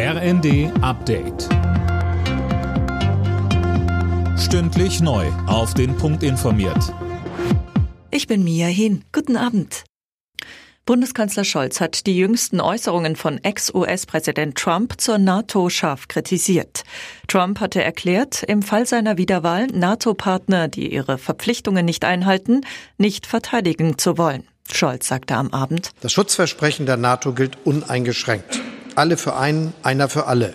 RND Update. Stündlich neu. Auf den Punkt informiert. Ich bin Mia Hin. Guten Abend. Bundeskanzler Scholz hat die jüngsten Äußerungen von Ex-US-Präsident Trump zur NATO scharf kritisiert. Trump hatte erklärt, im Fall seiner Wiederwahl NATO-Partner, die ihre Verpflichtungen nicht einhalten, nicht verteidigen zu wollen. Scholz sagte am Abend, Das Schutzversprechen der NATO gilt uneingeschränkt. Alle für einen, einer für alle.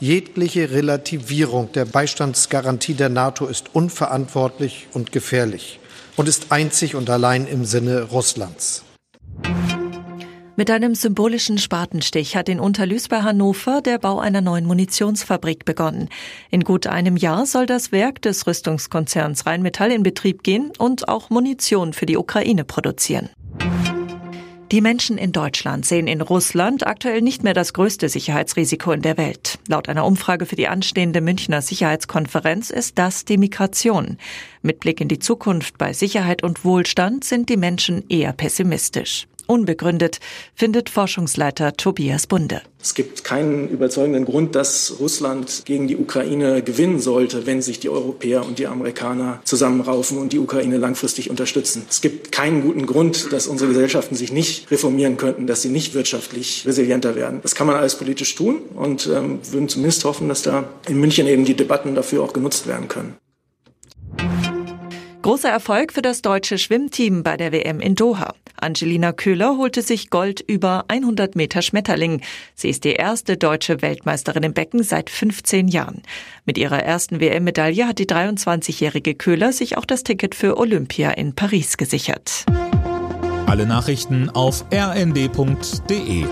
Jegliche Relativierung der Beistandsgarantie der NATO ist unverantwortlich und gefährlich und ist einzig und allein im Sinne Russlands. Mit einem symbolischen Spatenstich hat in Unterlüß bei Hannover der Bau einer neuen Munitionsfabrik begonnen. In gut einem Jahr soll das Werk des Rüstungskonzerns Rheinmetall in Betrieb gehen und auch Munition für die Ukraine produzieren. Die Menschen in Deutschland sehen in Russland aktuell nicht mehr das größte Sicherheitsrisiko in der Welt. Laut einer Umfrage für die anstehende Münchner Sicherheitskonferenz ist das die Migration. Mit Blick in die Zukunft bei Sicherheit und Wohlstand sind die Menschen eher pessimistisch. Unbegründet, findet Forschungsleiter Tobias Bunde. Es gibt keinen überzeugenden Grund, dass Russland gegen die Ukraine gewinnen sollte, wenn sich die Europäer und die Amerikaner zusammenraufen und die Ukraine langfristig unterstützen. Es gibt keinen guten Grund, dass unsere Gesellschaften sich nicht reformieren könnten, dass sie nicht wirtschaftlich resilienter werden. Das kann man alles politisch tun und ähm, würden zumindest hoffen, dass da in München eben die Debatten dafür auch genutzt werden können. Großer Erfolg für das deutsche Schwimmteam bei der WM in Doha. Angelina Köhler holte sich Gold über 100 Meter Schmetterling. Sie ist die erste deutsche Weltmeisterin im Becken seit 15 Jahren. Mit ihrer ersten WM-Medaille hat die 23-jährige Köhler sich auch das Ticket für Olympia in Paris gesichert. Alle Nachrichten auf rnd.de